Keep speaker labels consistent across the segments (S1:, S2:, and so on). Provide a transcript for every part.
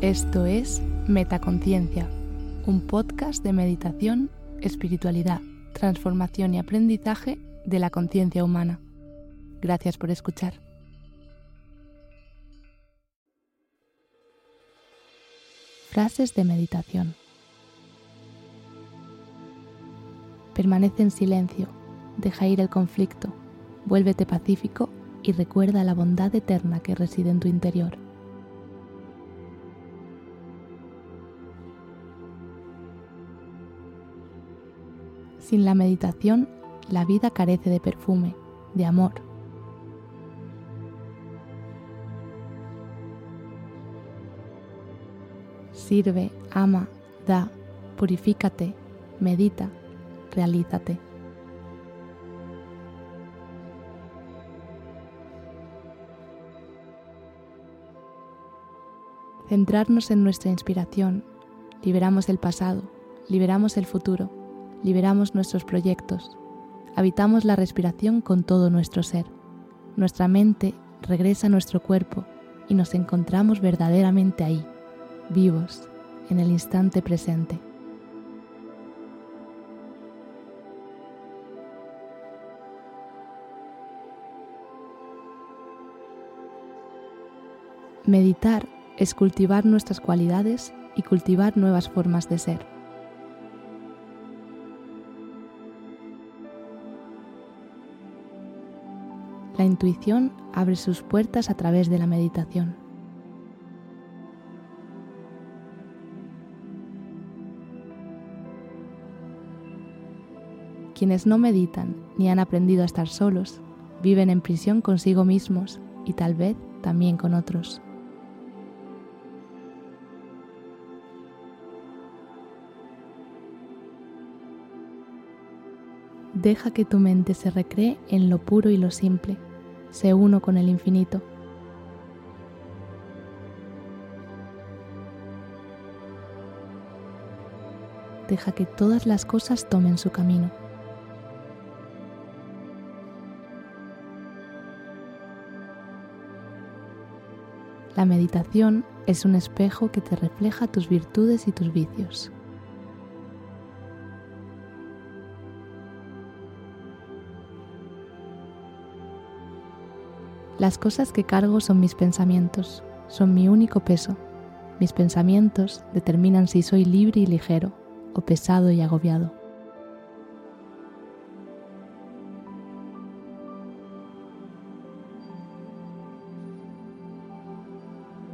S1: Esto es Metaconciencia, un podcast de meditación, espiritualidad, transformación y aprendizaje de la conciencia humana. Gracias por escuchar. Frases de meditación. Permanece en silencio, deja ir el conflicto, vuélvete pacífico y recuerda la bondad eterna que reside en tu interior. Sin la meditación, la vida carece de perfume, de amor. Sirve, ama, da, purifícate, medita, realízate. Centrarnos en nuestra inspiración, liberamos el pasado, liberamos el futuro liberamos nuestros proyectos, habitamos la respiración con todo nuestro ser. Nuestra mente regresa a nuestro cuerpo y nos encontramos verdaderamente ahí, vivos, en el instante presente. Meditar es cultivar nuestras cualidades y cultivar nuevas formas de ser. La intuición abre sus puertas a través de la meditación. Quienes no meditan ni han aprendido a estar solos, viven en prisión consigo mismos y tal vez también con otros. Deja que tu mente se recree en lo puro y lo simple se uno con el infinito. Deja que todas las cosas tomen su camino. La meditación es un espejo que te refleja tus virtudes y tus vicios. Las cosas que cargo son mis pensamientos, son mi único peso. Mis pensamientos determinan si soy libre y ligero o pesado y agobiado.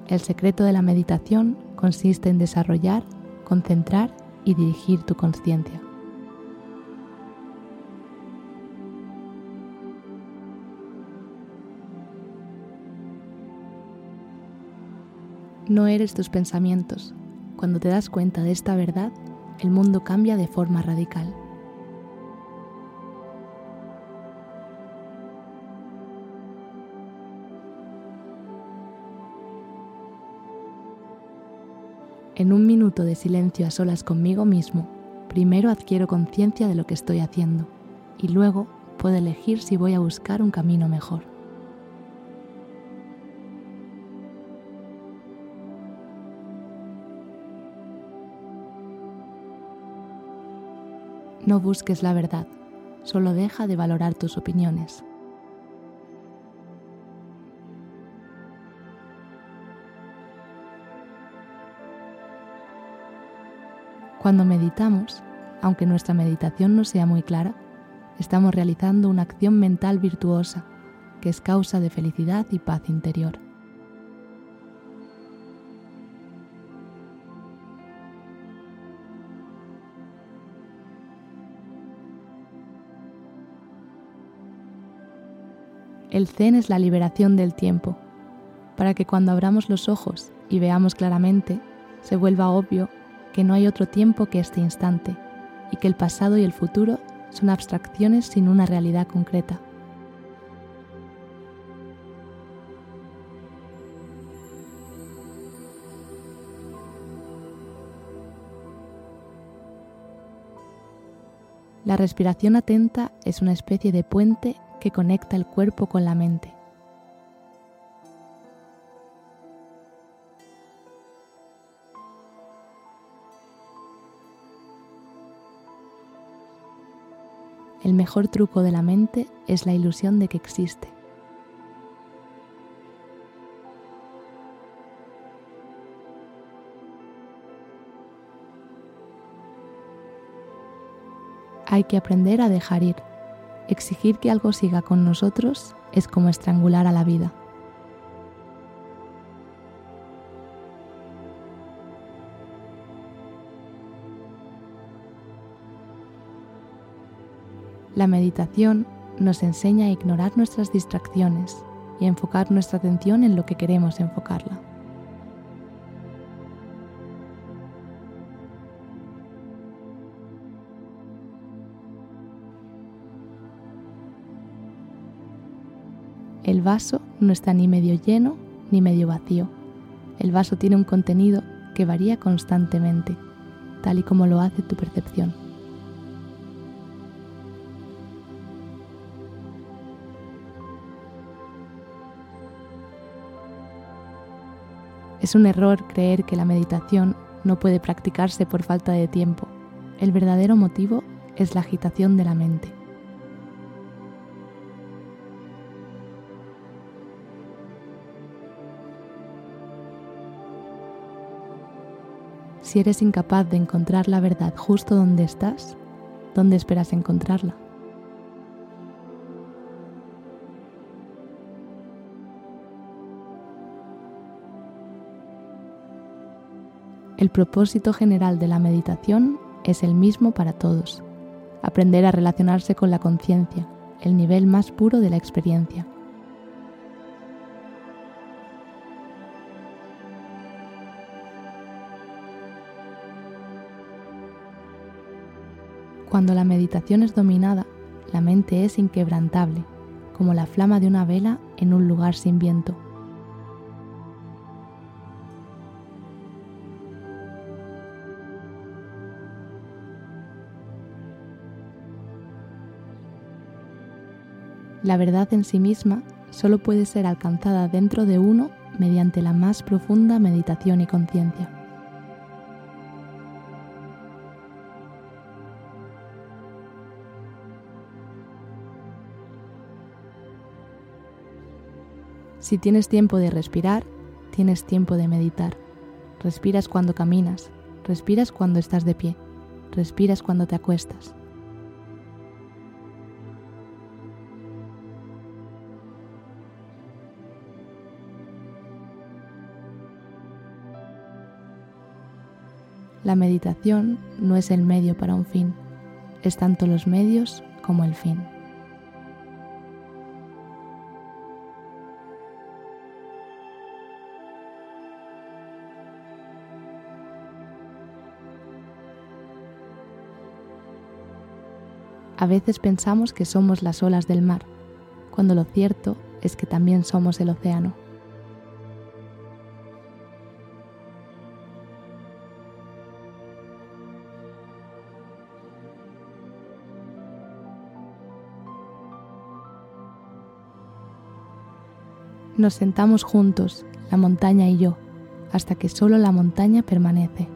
S1: El secreto de la meditación consiste en desarrollar, concentrar y dirigir tu conciencia. No eres tus pensamientos. Cuando te das cuenta de esta verdad, el mundo cambia de forma radical. En un minuto de silencio a solas conmigo mismo, primero adquiero conciencia de lo que estoy haciendo y luego puedo elegir si voy a buscar un camino mejor. No busques la verdad, solo deja de valorar tus opiniones. Cuando meditamos, aunque nuestra meditación no sea muy clara, estamos realizando una acción mental virtuosa que es causa de felicidad y paz interior. El zen es la liberación del tiempo, para que cuando abramos los ojos y veamos claramente, se vuelva obvio que no hay otro tiempo que este instante y que el pasado y el futuro son abstracciones sin una realidad concreta. La respiración atenta es una especie de puente que conecta el cuerpo con la mente. El mejor truco de la mente es la ilusión de que existe. Hay que aprender a dejar ir. Exigir que algo siga con nosotros es como estrangular a la vida. La meditación nos enseña a ignorar nuestras distracciones y a enfocar nuestra atención en lo que queremos enfocarla. El vaso no está ni medio lleno ni medio vacío. El vaso tiene un contenido que varía constantemente, tal y como lo hace tu percepción. Es un error creer que la meditación no puede practicarse por falta de tiempo. El verdadero motivo es la agitación de la mente. Si eres incapaz de encontrar la verdad justo donde estás, ¿dónde esperas encontrarla? El propósito general de la meditación es el mismo para todos, aprender a relacionarse con la conciencia, el nivel más puro de la experiencia. Cuando la meditación es dominada, la mente es inquebrantable, como la flama de una vela en un lugar sin viento. La verdad en sí misma solo puede ser alcanzada dentro de uno mediante la más profunda meditación y conciencia. Si tienes tiempo de respirar, tienes tiempo de meditar. Respiras cuando caminas, respiras cuando estás de pie, respiras cuando te acuestas. La meditación no es el medio para un fin, es tanto los medios como el fin. A veces pensamos que somos las olas del mar, cuando lo cierto es que también somos el océano. Nos sentamos juntos, la montaña y yo, hasta que solo la montaña permanece.